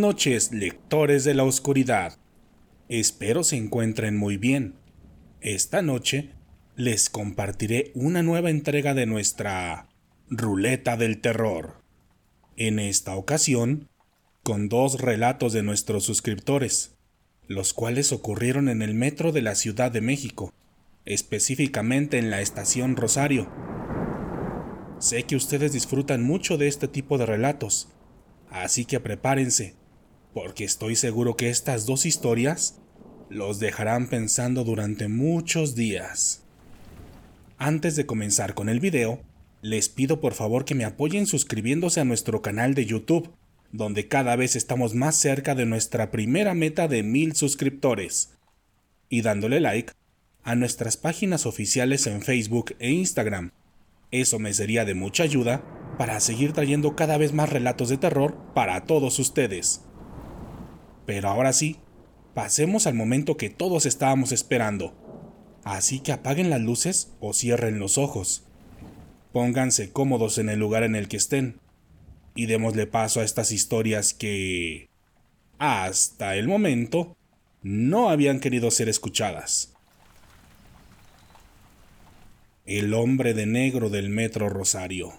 noches, lectores de la oscuridad. Espero se encuentren muy bien. Esta noche les compartiré una nueva entrega de nuestra Ruleta del Terror. En esta ocasión, con dos relatos de nuestros suscriptores, los cuales ocurrieron en el metro de la Ciudad de México, específicamente en la estación Rosario. Sé que ustedes disfrutan mucho de este tipo de relatos, así que prepárense, porque estoy seguro que estas dos historias los dejarán pensando durante muchos días. Antes de comenzar con el video, les pido por favor que me apoyen suscribiéndose a nuestro canal de YouTube, donde cada vez estamos más cerca de nuestra primera meta de mil suscriptores, y dándole like a nuestras páginas oficiales en Facebook e Instagram. Eso me sería de mucha ayuda para seguir trayendo cada vez más relatos de terror para todos ustedes. Pero ahora sí, pasemos al momento que todos estábamos esperando. Así que apaguen las luces o cierren los ojos. Pónganse cómodos en el lugar en el que estén y démosle paso a estas historias que, hasta el momento, no habían querido ser escuchadas. El hombre de negro del Metro Rosario.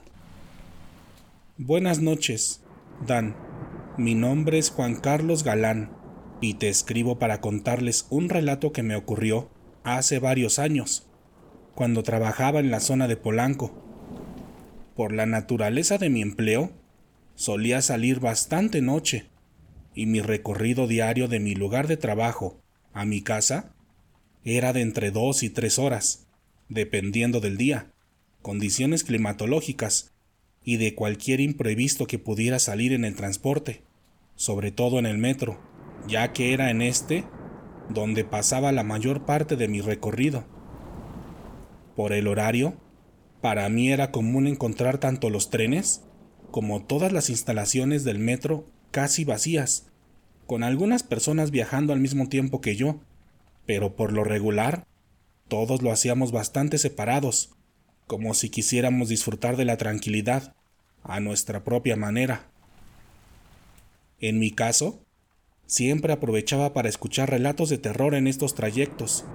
Buenas noches, Dan. Mi nombre es Juan Carlos Galán y te escribo para contarles un relato que me ocurrió hace varios años, cuando trabajaba en la zona de Polanco. Por la naturaleza de mi empleo, solía salir bastante noche, y mi recorrido diario de mi lugar de trabajo a mi casa era de entre dos y tres horas, dependiendo del día, condiciones climatológicas y de cualquier imprevisto que pudiera salir en el transporte, sobre todo en el metro, ya que era en este donde pasaba la mayor parte de mi recorrido. Por el horario, para mí era común encontrar tanto los trenes como todas las instalaciones del metro casi vacías, con algunas personas viajando al mismo tiempo que yo, pero por lo regular, todos lo hacíamos bastante separados, como si quisiéramos disfrutar de la tranquilidad, a nuestra propia manera. En mi caso, siempre aprovechaba para escuchar relatos de terror en estos trayectos,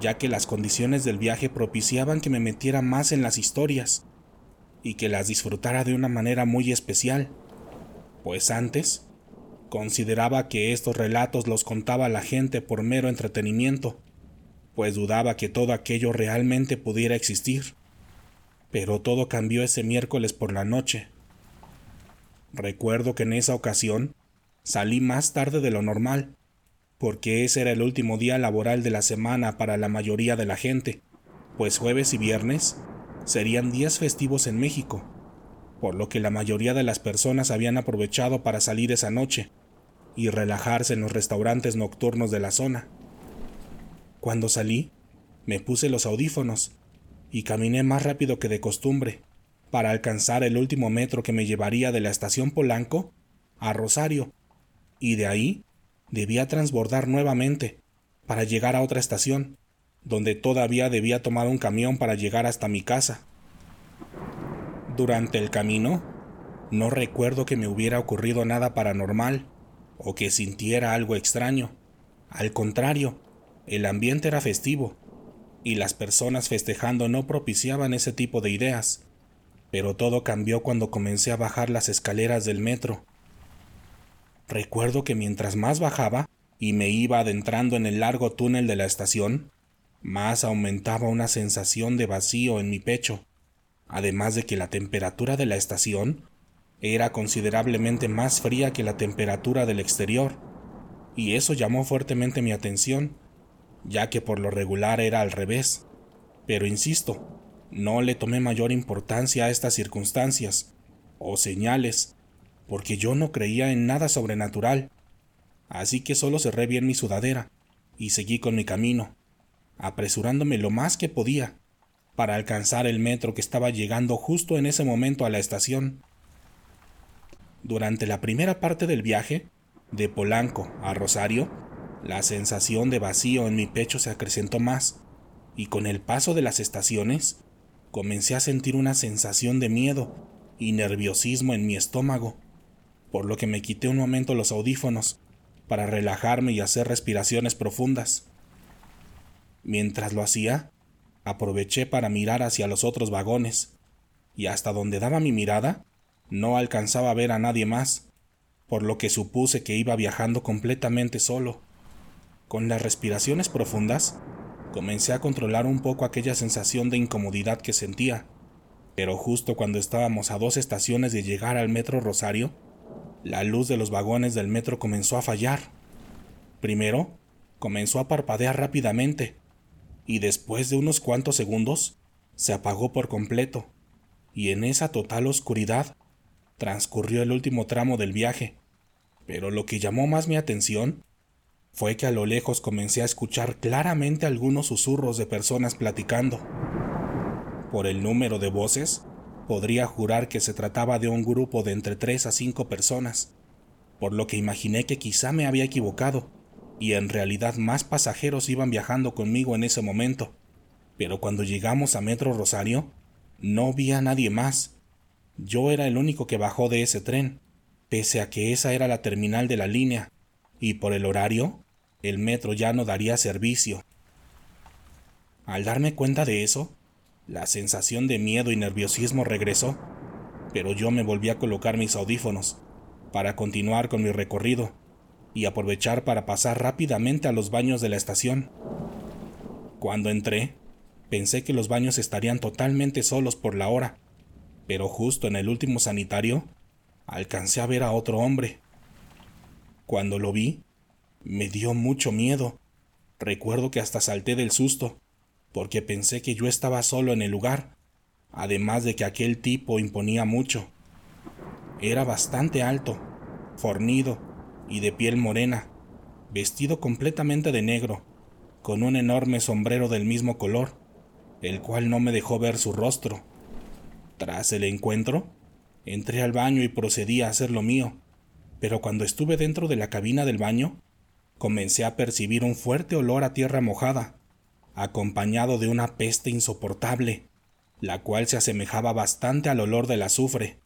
ya que las condiciones del viaje propiciaban que me metiera más en las historias y que las disfrutara de una manera muy especial, pues antes consideraba que estos relatos los contaba la gente por mero entretenimiento, pues dudaba que todo aquello realmente pudiera existir. Pero todo cambió ese miércoles por la noche. Recuerdo que en esa ocasión Salí más tarde de lo normal, porque ese era el último día laboral de la semana para la mayoría de la gente, pues jueves y viernes serían días festivos en México, por lo que la mayoría de las personas habían aprovechado para salir esa noche y relajarse en los restaurantes nocturnos de la zona. Cuando salí, me puse los audífonos y caminé más rápido que de costumbre para alcanzar el último metro que me llevaría de la estación Polanco a Rosario, y de ahí debía transbordar nuevamente para llegar a otra estación, donde todavía debía tomar un camión para llegar hasta mi casa. Durante el camino, no recuerdo que me hubiera ocurrido nada paranormal o que sintiera algo extraño. Al contrario, el ambiente era festivo y las personas festejando no propiciaban ese tipo de ideas. Pero todo cambió cuando comencé a bajar las escaleras del metro. Recuerdo que mientras más bajaba y me iba adentrando en el largo túnel de la estación, más aumentaba una sensación de vacío en mi pecho, además de que la temperatura de la estación era considerablemente más fría que la temperatura del exterior, y eso llamó fuertemente mi atención, ya que por lo regular era al revés. Pero insisto, no le tomé mayor importancia a estas circunstancias o señales porque yo no creía en nada sobrenatural. Así que solo cerré bien mi sudadera y seguí con mi camino, apresurándome lo más que podía para alcanzar el metro que estaba llegando justo en ese momento a la estación. Durante la primera parte del viaje, de Polanco a Rosario, la sensación de vacío en mi pecho se acrecentó más, y con el paso de las estaciones, comencé a sentir una sensación de miedo y nerviosismo en mi estómago por lo que me quité un momento los audífonos para relajarme y hacer respiraciones profundas. Mientras lo hacía, aproveché para mirar hacia los otros vagones, y hasta donde daba mi mirada, no alcanzaba a ver a nadie más, por lo que supuse que iba viajando completamente solo. Con las respiraciones profundas, comencé a controlar un poco aquella sensación de incomodidad que sentía, pero justo cuando estábamos a dos estaciones de llegar al metro Rosario, la luz de los vagones del metro comenzó a fallar. Primero, comenzó a parpadear rápidamente, y después de unos cuantos segundos, se apagó por completo, y en esa total oscuridad transcurrió el último tramo del viaje. Pero lo que llamó más mi atención fue que a lo lejos comencé a escuchar claramente algunos susurros de personas platicando. Por el número de voces, podría jurar que se trataba de un grupo de entre tres a cinco personas, por lo que imaginé que quizá me había equivocado, y en realidad más pasajeros iban viajando conmigo en ese momento. Pero cuando llegamos a Metro Rosario, no vi a nadie más. Yo era el único que bajó de ese tren, pese a que esa era la terminal de la línea, y por el horario, el metro ya no daría servicio. Al darme cuenta de eso, la sensación de miedo y nerviosismo regresó, pero yo me volví a colocar mis audífonos para continuar con mi recorrido y aprovechar para pasar rápidamente a los baños de la estación. Cuando entré, pensé que los baños estarían totalmente solos por la hora, pero justo en el último sanitario alcancé a ver a otro hombre. Cuando lo vi, me dio mucho miedo. Recuerdo que hasta salté del susto, porque pensé que yo estaba solo en el lugar, además de que aquel tipo imponía mucho. Era bastante alto, fornido y de piel morena, vestido completamente de negro, con un enorme sombrero del mismo color, el cual no me dejó ver su rostro. Tras el encuentro, entré al baño y procedí a hacer lo mío, pero cuando estuve dentro de la cabina del baño, comencé a percibir un fuerte olor a tierra mojada, acompañado de una peste insoportable, la cual se asemejaba bastante al olor del azufre,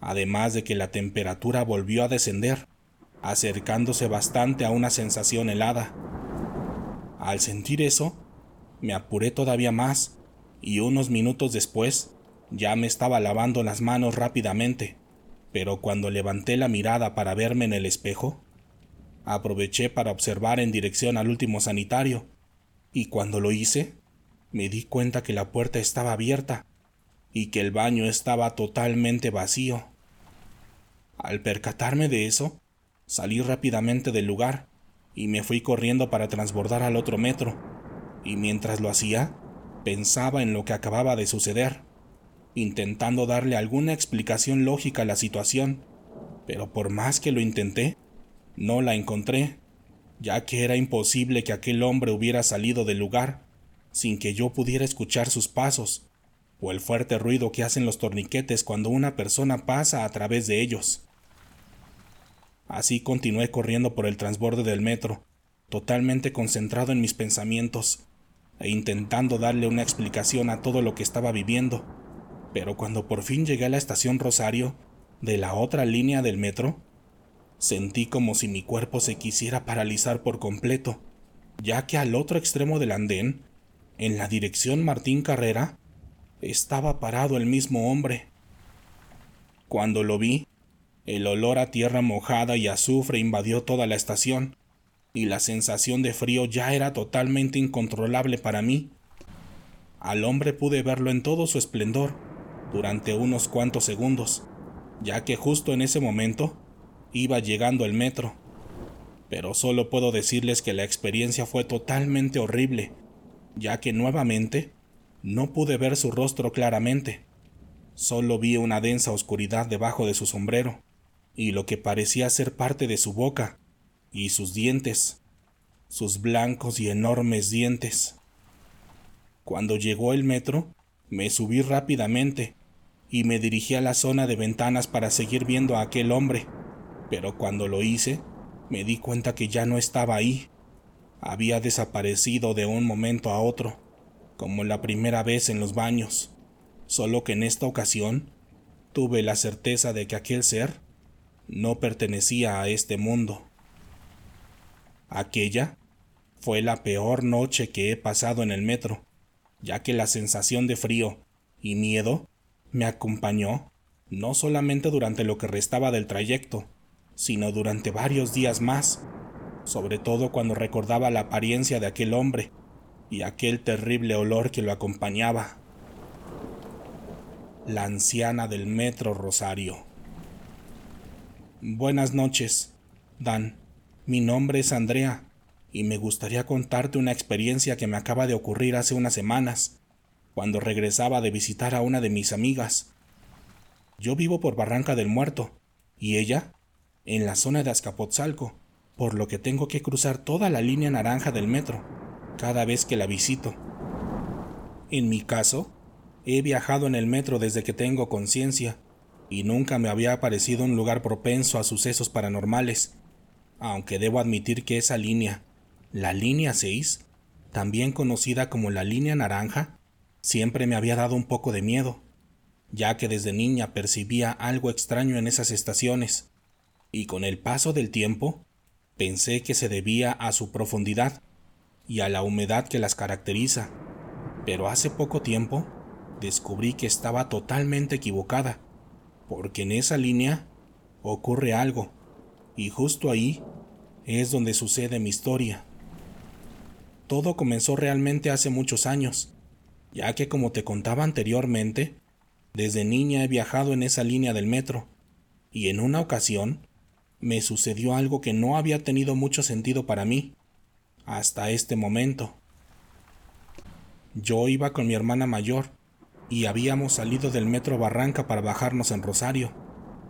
además de que la temperatura volvió a descender, acercándose bastante a una sensación helada. Al sentir eso, me apuré todavía más, y unos minutos después ya me estaba lavando las manos rápidamente, pero cuando levanté la mirada para verme en el espejo, Aproveché para observar en dirección al último sanitario, y cuando lo hice, me di cuenta que la puerta estaba abierta y que el baño estaba totalmente vacío. Al percatarme de eso, salí rápidamente del lugar y me fui corriendo para transbordar al otro metro, y mientras lo hacía, pensaba en lo que acababa de suceder, intentando darle alguna explicación lógica a la situación, pero por más que lo intenté, no la encontré, ya que era imposible que aquel hombre hubiera salido del lugar sin que yo pudiera escuchar sus pasos o el fuerte ruido que hacen los torniquetes cuando una persona pasa a través de ellos. Así continué corriendo por el transborde del metro, totalmente concentrado en mis pensamientos e intentando darle una explicación a todo lo que estaba viviendo. Pero cuando por fin llegué a la estación Rosario, de la otra línea del metro, Sentí como si mi cuerpo se quisiera paralizar por completo, ya que al otro extremo del andén, en la dirección Martín Carrera, estaba parado el mismo hombre. Cuando lo vi, el olor a tierra mojada y azufre invadió toda la estación, y la sensación de frío ya era totalmente incontrolable para mí. Al hombre pude verlo en todo su esplendor durante unos cuantos segundos, ya que justo en ese momento iba llegando el metro. Pero solo puedo decirles que la experiencia fue totalmente horrible, ya que nuevamente no pude ver su rostro claramente. Solo vi una densa oscuridad debajo de su sombrero, y lo que parecía ser parte de su boca, y sus dientes, sus blancos y enormes dientes. Cuando llegó el metro, me subí rápidamente y me dirigí a la zona de ventanas para seguir viendo a aquel hombre pero cuando lo hice, me di cuenta que ya no estaba ahí. Había desaparecido de un momento a otro, como la primera vez en los baños, solo que en esta ocasión tuve la certeza de que aquel ser no pertenecía a este mundo. Aquella fue la peor noche que he pasado en el metro, ya que la sensación de frío y miedo me acompañó no solamente durante lo que restaba del trayecto, sino durante varios días más, sobre todo cuando recordaba la apariencia de aquel hombre y aquel terrible olor que lo acompañaba. La anciana del metro Rosario. Buenas noches, Dan. Mi nombre es Andrea y me gustaría contarte una experiencia que me acaba de ocurrir hace unas semanas, cuando regresaba de visitar a una de mis amigas. Yo vivo por Barranca del Muerto y ella en la zona de Azcapotzalco, por lo que tengo que cruzar toda la línea naranja del metro cada vez que la visito. En mi caso, he viajado en el metro desde que tengo conciencia y nunca me había parecido un lugar propenso a sucesos paranormales, aunque debo admitir que esa línea la línea 6, también conocida como la línea naranja, siempre me había dado un poco de miedo, ya que desde niña percibía algo extraño en esas estaciones, y con el paso del tiempo pensé que se debía a su profundidad y a la humedad que las caracteriza, pero hace poco tiempo descubrí que estaba totalmente equivocada, porque en esa línea ocurre algo, y justo ahí es donde sucede mi historia. Todo comenzó realmente hace muchos años, ya que como te contaba anteriormente, desde niña he viajado en esa línea del metro, y en una ocasión me sucedió algo que no había tenido mucho sentido para mí, hasta este momento. Yo iba con mi hermana mayor, y habíamos salido del metro Barranca para bajarnos en Rosario,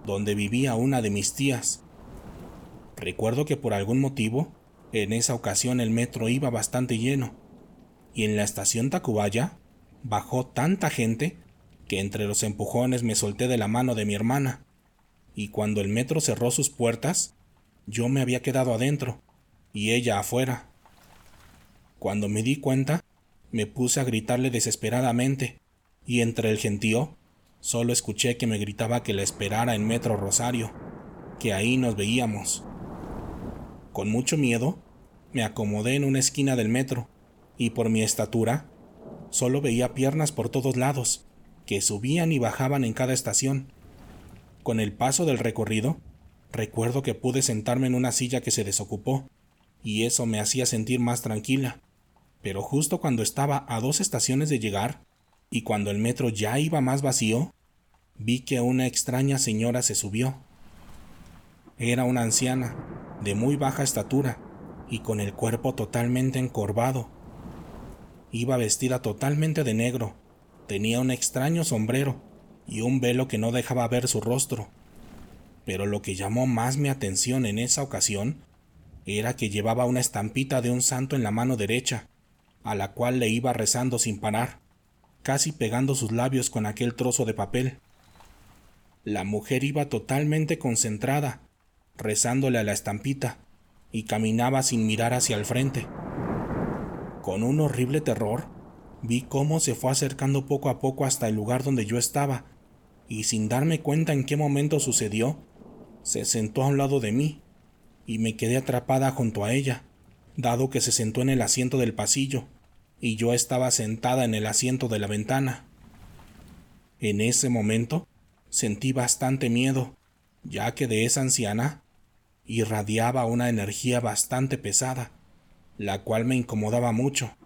donde vivía una de mis tías. Recuerdo que por algún motivo en esa ocasión el metro iba bastante lleno, y en la estación Tacubaya bajó tanta gente que entre los empujones me solté de la mano de mi hermana, y cuando el metro cerró sus puertas, yo me había quedado adentro, y ella afuera. Cuando me di cuenta, me puse a gritarle desesperadamente, y entre el gentío, solo escuché que me gritaba que la esperara en Metro Rosario, que ahí nos veíamos. Con mucho miedo, me acomodé en una esquina del metro, y por mi estatura, solo veía piernas por todos lados, que subían y bajaban en cada estación. Con el paso del recorrido, recuerdo que pude sentarme en una silla que se desocupó, y eso me hacía sentir más tranquila. Pero justo cuando estaba a dos estaciones de llegar, y cuando el metro ya iba más vacío, vi que una extraña señora se subió. Era una anciana, de muy baja estatura y con el cuerpo totalmente encorvado. Iba vestida totalmente de negro, tenía un extraño sombrero y un velo que no dejaba ver su rostro. Pero lo que llamó más mi atención en esa ocasión era que llevaba una estampita de un santo en la mano derecha, a la cual le iba rezando sin parar, casi pegando sus labios con aquel trozo de papel. La mujer iba totalmente concentrada, rezándole a la estampita, y caminaba sin mirar hacia el frente. Con un horrible terror, vi cómo se fue acercando poco a poco hasta el lugar donde yo estaba, y sin darme cuenta en qué momento sucedió, se sentó a un lado de mí, y me quedé atrapada junto a ella, dado que se sentó en el asiento del pasillo, y yo estaba sentada en el asiento de la ventana. En ese momento sentí bastante miedo, ya que de esa anciana irradiaba una energía bastante pesada, la cual me incomodaba mucho.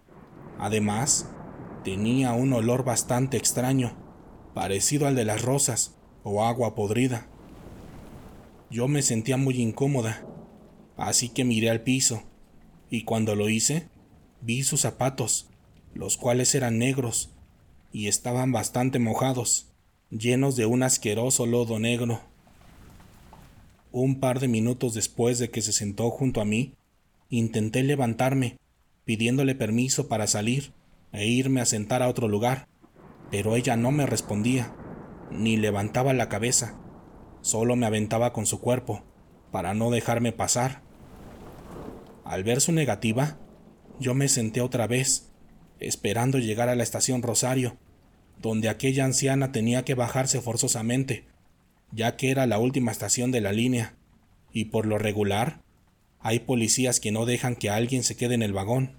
Además, tenía un olor bastante extraño, parecido al de las rosas o agua podrida. Yo me sentía muy incómoda, así que miré al piso, y cuando lo hice, vi sus zapatos, los cuales eran negros y estaban bastante mojados, llenos de un asqueroso lodo negro. Un par de minutos después de que se sentó junto a mí, intenté levantarme, pidiéndole permiso para salir e irme a sentar a otro lugar, pero ella no me respondía, ni levantaba la cabeza, solo me aventaba con su cuerpo, para no dejarme pasar. Al ver su negativa, yo me senté otra vez, esperando llegar a la estación Rosario, donde aquella anciana tenía que bajarse forzosamente, ya que era la última estación de la línea, y por lo regular, hay policías que no dejan que alguien se quede en el vagón.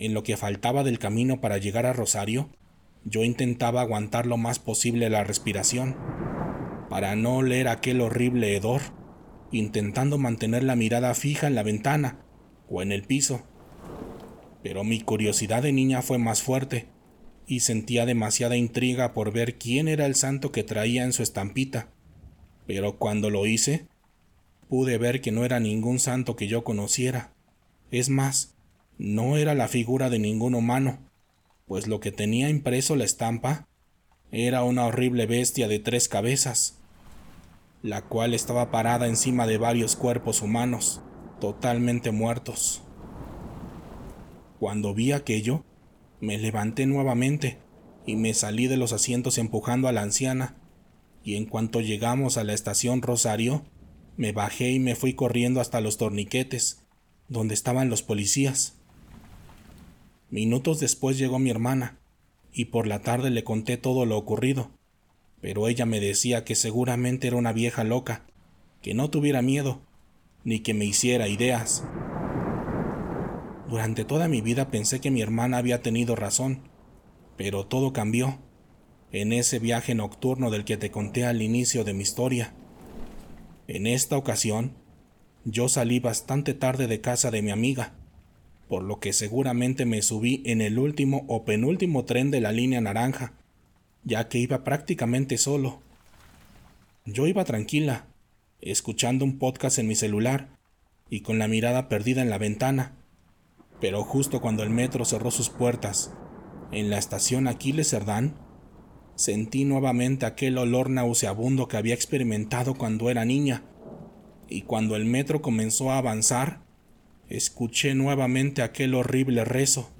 En lo que faltaba del camino para llegar a Rosario, yo intentaba aguantar lo más posible la respiración, para no oler aquel horrible hedor, intentando mantener la mirada fija en la ventana o en el piso. Pero mi curiosidad de niña fue más fuerte, y sentía demasiada intriga por ver quién era el santo que traía en su estampita. Pero cuando lo hice, pude ver que no era ningún santo que yo conociera. Es más, no era la figura de ningún humano, pues lo que tenía impreso la estampa era una horrible bestia de tres cabezas, la cual estaba parada encima de varios cuerpos humanos, totalmente muertos. Cuando vi aquello, me levanté nuevamente y me salí de los asientos empujando a la anciana, y en cuanto llegamos a la estación Rosario, me bajé y me fui corriendo hasta los torniquetes, donde estaban los policías. Minutos después llegó mi hermana, y por la tarde le conté todo lo ocurrido, pero ella me decía que seguramente era una vieja loca, que no tuviera miedo, ni que me hiciera ideas. Durante toda mi vida pensé que mi hermana había tenido razón, pero todo cambió en ese viaje nocturno del que te conté al inicio de mi historia. En esta ocasión, yo salí bastante tarde de casa de mi amiga, por lo que seguramente me subí en el último o penúltimo tren de la línea naranja, ya que iba prácticamente solo. Yo iba tranquila, escuchando un podcast en mi celular y con la mirada perdida en la ventana, pero justo cuando el metro cerró sus puertas, en la estación Aquiles Cerdán, sentí nuevamente aquel olor nauseabundo que había experimentado cuando era niña, y cuando el metro comenzó a avanzar, escuché nuevamente aquel horrible rezo,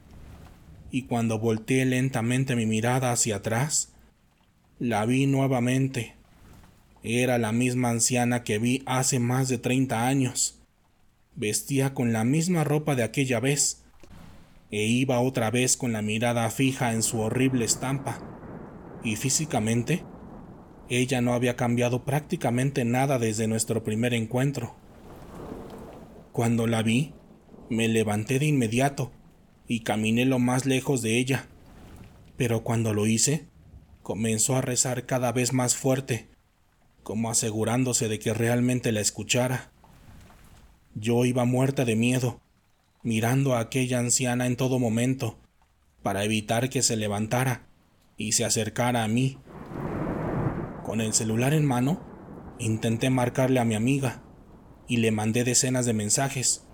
y cuando volteé lentamente mi mirada hacia atrás, la vi nuevamente. Era la misma anciana que vi hace más de treinta años Vestía con la misma ropa de aquella vez, e iba otra vez con la mirada fija en su horrible estampa, y físicamente, ella no había cambiado prácticamente nada desde nuestro primer encuentro. Cuando la vi, me levanté de inmediato y caminé lo más lejos de ella, pero cuando lo hice, comenzó a rezar cada vez más fuerte, como asegurándose de que realmente la escuchara. Yo iba muerta de miedo, mirando a aquella anciana en todo momento, para evitar que se levantara y se acercara a mí. Con el celular en mano, intenté marcarle a mi amiga y le mandé decenas de mensajes,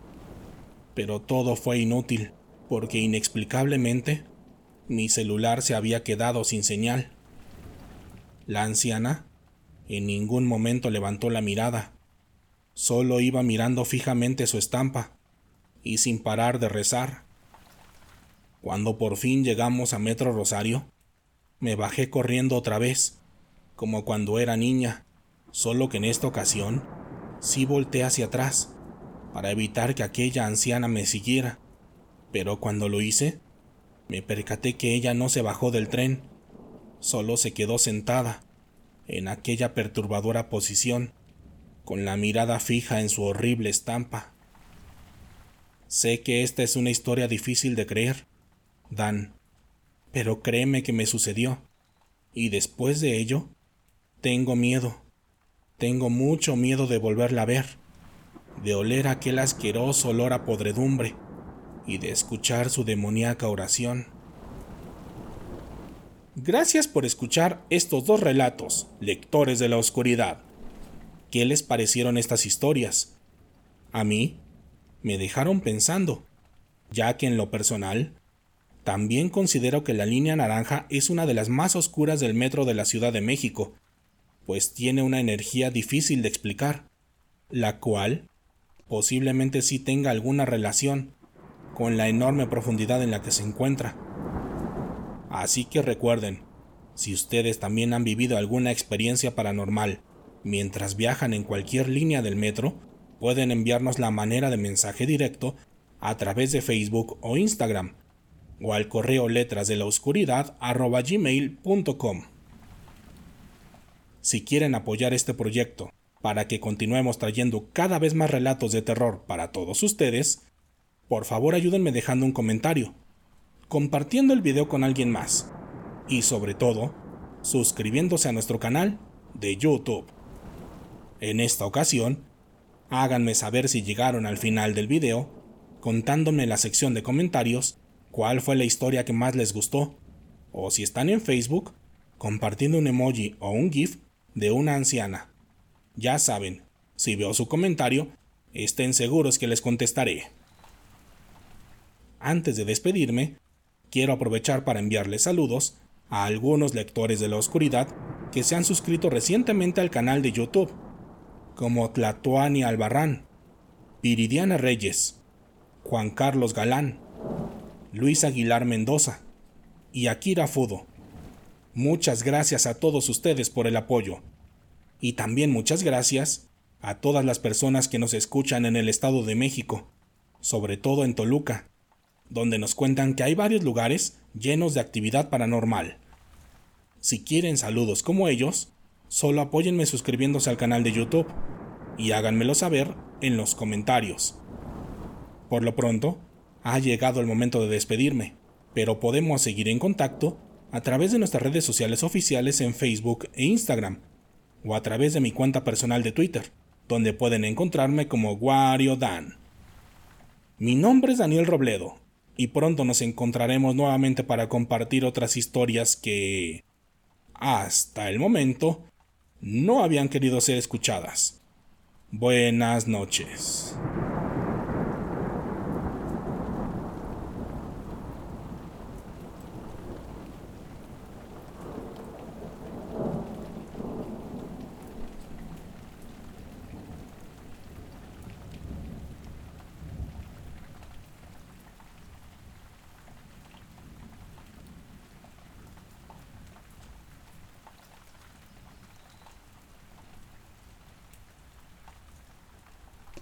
pero todo fue inútil, porque inexplicablemente mi celular se había quedado sin señal. La anciana en ningún momento levantó la mirada Solo iba mirando fijamente su estampa y sin parar de rezar. Cuando por fin llegamos a Metro Rosario, me bajé corriendo otra vez, como cuando era niña, solo que en esta ocasión sí volteé hacia atrás para evitar que aquella anciana me siguiera, pero cuando lo hice, me percaté que ella no se bajó del tren, solo se quedó sentada en aquella perturbadora posición con la mirada fija en su horrible estampa. Sé que esta es una historia difícil de creer, Dan, pero créeme que me sucedió, y después de ello, tengo miedo, tengo mucho miedo de volverla a ver, de oler aquel asqueroso olor a podredumbre y de escuchar su demoníaca oración. Gracias por escuchar estos dos relatos, lectores de la oscuridad. ¿Qué les parecieron estas historias? A mí me dejaron pensando, ya que en lo personal, también considero que la línea naranja es una de las más oscuras del metro de la Ciudad de México, pues tiene una energía difícil de explicar, la cual posiblemente sí tenga alguna relación con la enorme profundidad en la que se encuentra. Así que recuerden, si ustedes también han vivido alguna experiencia paranormal Mientras viajan en cualquier línea del metro, pueden enviarnos la manera de mensaje directo a través de Facebook o Instagram o al correo letras de la oscuridad Si quieren apoyar este proyecto para que continuemos trayendo cada vez más relatos de terror para todos ustedes, por favor ayúdenme dejando un comentario, compartiendo el video con alguien más y sobre todo, suscribiéndose a nuestro canal de YouTube. En esta ocasión, háganme saber si llegaron al final del video, contándome en la sección de comentarios cuál fue la historia que más les gustó, o si están en Facebook, compartiendo un emoji o un GIF de una anciana. Ya saben, si veo su comentario, estén seguros que les contestaré. Antes de despedirme, quiero aprovechar para enviarles saludos a algunos lectores de la oscuridad que se han suscrito recientemente al canal de YouTube, como Tlatuani Albarrán, Viridiana Reyes, Juan Carlos Galán, Luis Aguilar Mendoza y Akira Fudo. Muchas gracias a todos ustedes por el apoyo. Y también muchas gracias a todas las personas que nos escuchan en el Estado de México, sobre todo en Toluca, donde nos cuentan que hay varios lugares llenos de actividad paranormal. Si quieren saludos como ellos, solo apóyenme suscribiéndose al canal de YouTube y háganmelo saber en los comentarios. Por lo pronto, ha llegado el momento de despedirme, pero podemos seguir en contacto a través de nuestras redes sociales oficiales en Facebook e Instagram, o a través de mi cuenta personal de Twitter, donde pueden encontrarme como Wario Dan. Mi nombre es Daniel Robledo y pronto nos encontraremos nuevamente para compartir otras historias que, hasta el momento, no habían querido ser escuchadas. Buenas noches.